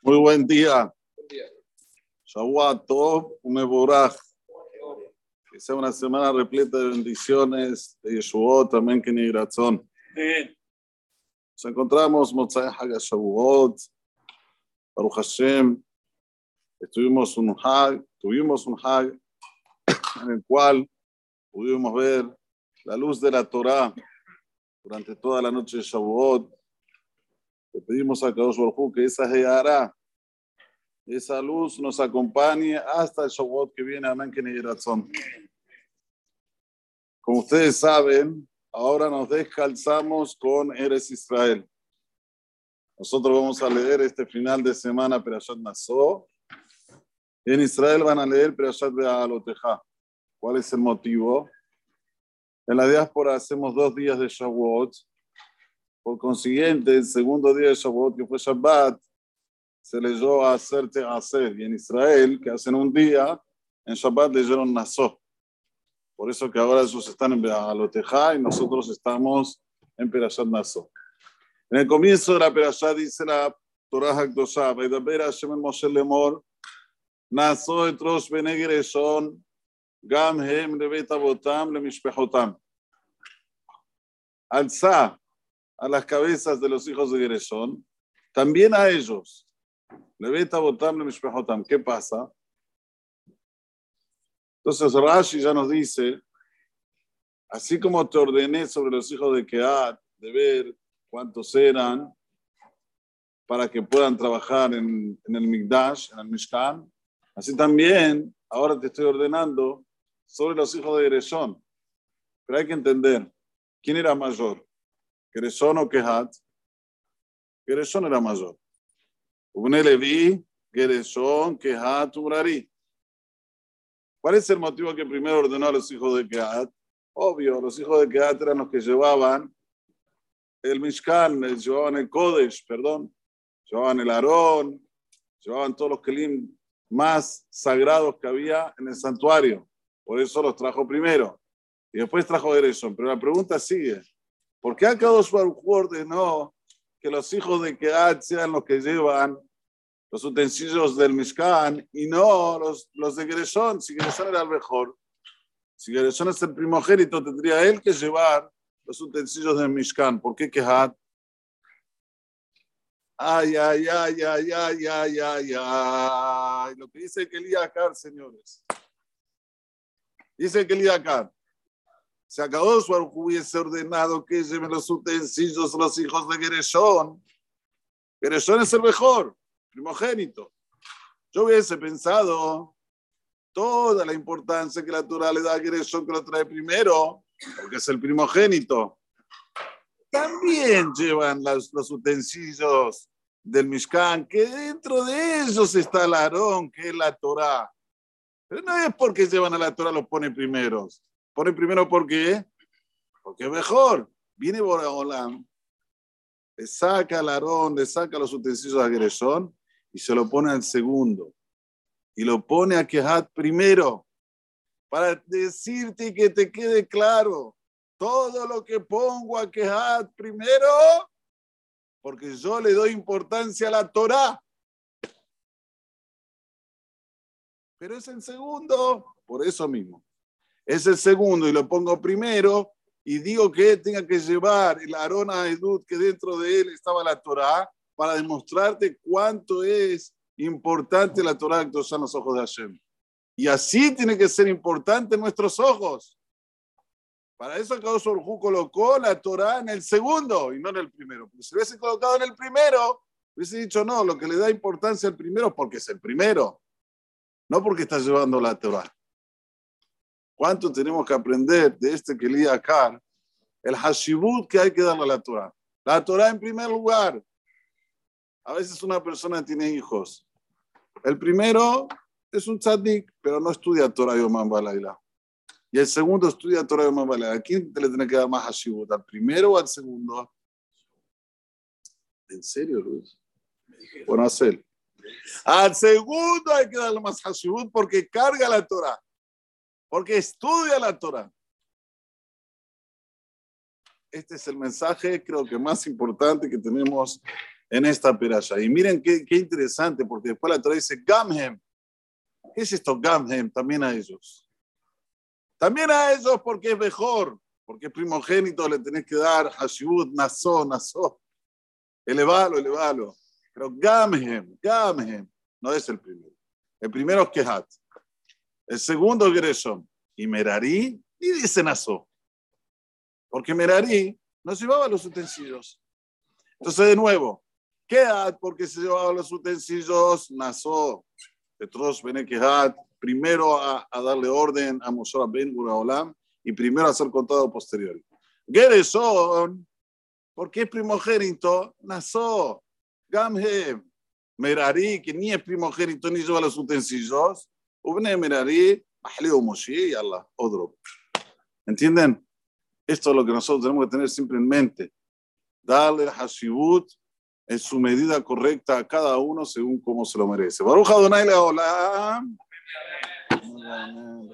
Muy buen día. Shavuot Tov. Que sea una semana repleta de bendiciones, de Yeshuot, también que ni razón. Nos encontramos Motzai Hag Shavuot, Baruch Hashem. Estuvimos un Hag, tuvimos un Hag en el cual pudimos ver la luz de la Torah durante toda la noche de Shavuot. Le pedimos a Kadosh Baruj que esa hará, esa luz nos acompañe hasta el Shavuot que viene. Amén, que. Como ustedes saben, ahora nos descalzamos con Eres Israel. Nosotros vamos a leer este final de semana Perashat Nassó. En Israel van a leer Perashat Be'aloteja. ¿Cuál es el motivo? En la diáspora hacemos dos días de Shavuot. Por consiguiente, el segundo día de Shavuot, que fue Shabbat, se leyó a hacerte hacer. Y en Israel, que hacen un día, en Shabbat leyeron Nassó. Por eso que ahora ellos están en Be'aloteja y nosotros estamos en Perashat Nassó. En el comienzo de la Perashat dice la Torah HaKdoshah, Vaidaber Hashem el Moshe Lemor, Nassó et Rosh Bene Gereshon, Gam Hem Lebet Avotam Lemishpechotam. Alza a las cabezas de los hijos de Gereshon, también a ellos. ¿Qué pasa? Entonces Rashi ya nos dice, así como te ordené sobre los hijos de Keat, de ver cuántos eran, para que puedan trabajar en, en el Migdash, en el Mishkan, así también ahora te estoy ordenando sobre los hijos de Gereshon. Pero hay que entender, ¿quién era mayor? ¿Gereshon o Kehat? Gereshon era mayor. Ubne Levi, Gereshon, Kehat, Umrari. ¿Cuál es el motivo que primero ordenó a los hijos de Kehat? Obvio, los hijos de Kehat eran los que llevaban el Mishkan, llevaban el Kodesh, perdón, llevaban el Aarón, llevaban todos los Kelim más sagrados que había en el santuario. Por eso los trajo primero. Y después trajo Gereshon. Pero la pregunta sigue. ¿Por qué Akadosh Baruch ordenó que los hijos de Kehat sean los que llevan los utensilios del Mishkan y no los, los de Gereshon? Si Gereshon era el mejor. Si Gereshon es el primogénito, tendría él que llevar los utensilios del Mishkan. ¿Por qué Kehat? Ay, ay, ay, ay, ay, ay, ay, ay. Lo que dice Kelíakar, señores. Dice Kelíakar. Se acabó su hubiese ordenado que lleven los utensilios los hijos de Gereshon. Gereshon es el mejor, primogénito. Yo hubiese pensado toda la importancia que la Torah le da a Gereshon que lo trae primero, porque es el primogénito también llevan los, los, utensilios del Mishkan, que dentro de ellos está el Aarón, que es la Torah. Pero no es porque llevan a la Torah, los pone primeros. Pone primero porque, porque mejor. Viene Boraholam, le saca el Aarón, le saca los utensilios a Gereshon y se lo pone al segundo. Y lo pone a Kehat primero, para decirte que te quede claro todo lo que pongo a Kehat primero, porque yo le doy importancia a la Torah. Pero es el segundo, por eso mismo. Es el segundo y lo pongo primero y digo que tenga que llevar el arona Edut que dentro de él estaba la Torah para demostrarte cuánto es importante la Torah que en los ojos de Hashem. Y así tiene que ser importante nuestros ojos. Para eso Kadosh Orjú colocó la Torah en el segundo y no en el primero. Porque si hubiese colocado en el primero, hubiese dicho no, lo que le da importancia al primero porque es el primero, no porque está llevando la Torah. ¿Cuánto tenemos que aprender de este que leía acá? El hashibut que hay que darle a la Torah. La Torah en primer lugar. A veces una persona tiene hijos. El primero es un tzaddik, pero no estudia Torah y Oman Balaila. Y el segundo estudia Torah y Oman Balaila. ¿A quién le tiene que dar más hashibut? ¿Al primero o al segundo? ¿En serio, Luis? Bueno, hacer. Al segundo hay que darle más hashibut porque carga la Torah. Porque estudia la Torah. Este es el mensaje, creo que más importante que tenemos en esta peralla. Y miren qué, qué interesante, porque después la Torah dice Gamhem. ¿Qué es esto Gamhem? También a ellos. También a ellos porque es mejor, porque primogénito le tenés que dar Hashibut, Naso, Naso. Elevalo, elevalo. Pero Gamhem, Gamhem, no es el primero. El primero es Kehat. El segundo es Gereshom. Y Merari, y dice Naso. Porque Merari no llevaba los utensilios. Entonces, de nuevo, Kehat, porque se llevaba los utensilios, Naso. Petros Bene Kehat, primero a, darle orden a Moshe Ben Olam y primero a ser contado posterior. Gereshom, porque es primogénito, Naso. Gamhe, Merari, que ni es primogénito ni lleva los utensilios, Ubne Merari, Ahleo Moshe y Allah. ¿Entienden? Esto es lo que nosotros tenemos que tener siempre en mente. Darle el Hashibut en su medida correcta a cada uno según como se lo merece. Baruch Adonai Leolam. Amén.